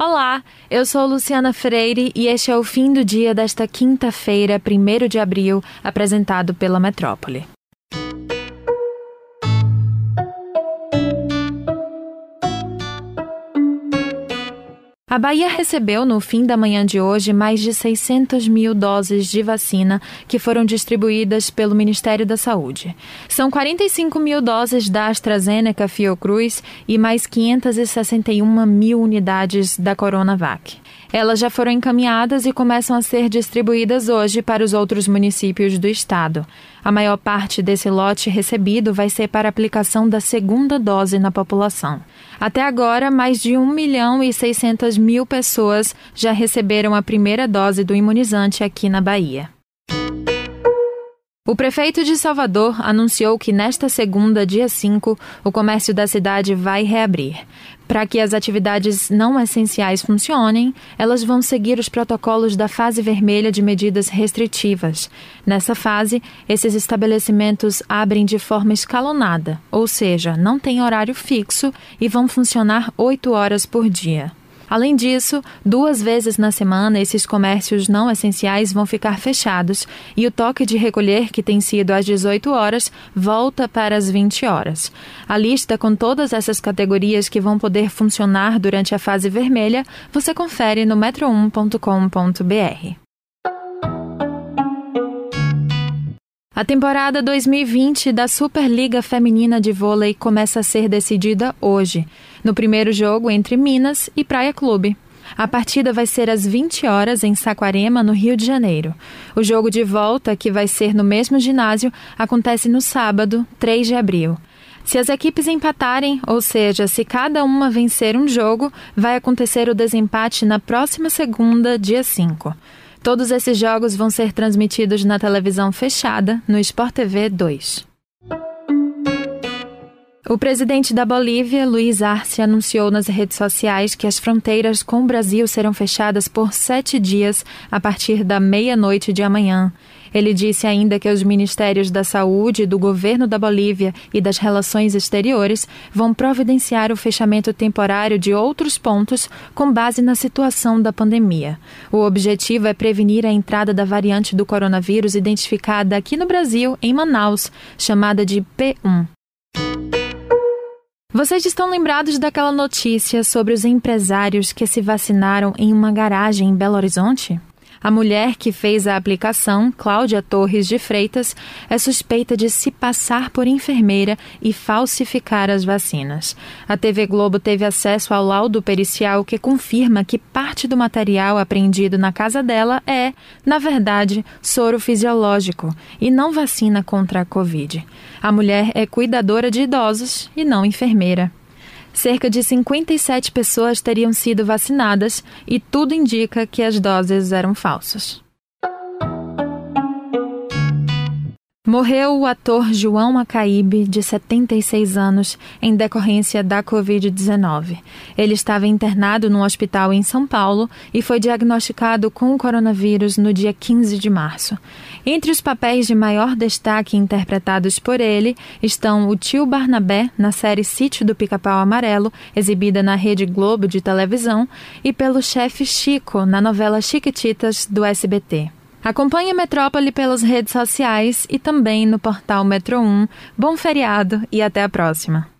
Olá, eu sou Luciana Freire e este é o fim do dia desta quinta-feira, 1 de abril, apresentado pela Metrópole. A Bahia recebeu, no fim da manhã de hoje, mais de 600 mil doses de vacina que foram distribuídas pelo Ministério da Saúde. São 45 mil doses da AstraZeneca Fiocruz e mais 561 mil unidades da Coronavac. Elas já foram encaminhadas e começam a ser distribuídas hoje para os outros municípios do estado. A maior parte desse lote recebido vai ser para aplicação da segunda dose na população. Até agora, mais de 1 milhão e 600 mil pessoas já receberam a primeira dose do imunizante aqui na Bahia. O prefeito de Salvador anunciou que nesta segunda, dia 5, o comércio da cidade vai reabrir. Para que as atividades não essenciais funcionem, elas vão seguir os protocolos da fase vermelha de medidas restritivas. Nessa fase, esses estabelecimentos abrem de forma escalonada, ou seja, não tem horário fixo e vão funcionar oito horas por dia. Além disso, duas vezes na semana esses comércios não essenciais vão ficar fechados e o toque de recolher, que tem sido às 18 horas, volta para as 20 horas. A lista com todas essas categorias que vão poder funcionar durante a fase vermelha você confere no metro1.com.br. A temporada 2020 da Superliga Feminina de Vôlei começa a ser decidida hoje, no primeiro jogo entre Minas e Praia Clube. A partida vai ser às 20 horas em Saquarema, no Rio de Janeiro. O jogo de volta, que vai ser no mesmo ginásio, acontece no sábado, 3 de abril. Se as equipes empatarem, ou seja, se cada uma vencer um jogo, vai acontecer o desempate na próxima segunda, dia 5. Todos esses jogos vão ser transmitidos na televisão fechada no Sport TV 2. O presidente da Bolívia, Luiz Arce, anunciou nas redes sociais que as fronteiras com o Brasil serão fechadas por sete dias a partir da meia-noite de amanhã. Ele disse ainda que os ministérios da Saúde, do governo da Bolívia e das Relações Exteriores vão providenciar o fechamento temporário de outros pontos com base na situação da pandemia. O objetivo é prevenir a entrada da variante do coronavírus identificada aqui no Brasil, em Manaus, chamada de P1. Vocês estão lembrados daquela notícia sobre os empresários que se vacinaram em uma garagem em Belo Horizonte? A mulher que fez a aplicação, Cláudia Torres de Freitas, é suspeita de se passar por enfermeira e falsificar as vacinas. A TV Globo teve acesso ao laudo pericial que confirma que parte do material apreendido na casa dela é, na verdade, soro fisiológico e não vacina contra a Covid. A mulher é cuidadora de idosos e não enfermeira. Cerca de 57 pessoas teriam sido vacinadas e tudo indica que as doses eram falsas. Morreu o ator João Macaíbe, de 76 anos, em decorrência da Covid-19. Ele estava internado num hospital em São Paulo e foi diagnosticado com o coronavírus no dia 15 de março. Entre os papéis de maior destaque interpretados por ele estão o tio Barnabé, na série Sítio do Pica-Pau Amarelo, exibida na Rede Globo de televisão, e pelo chefe Chico, na novela Chiquititas, do SBT. Acompanhe a Metrópole pelas redes sociais e também no portal Metro 1. Bom feriado e até a próxima.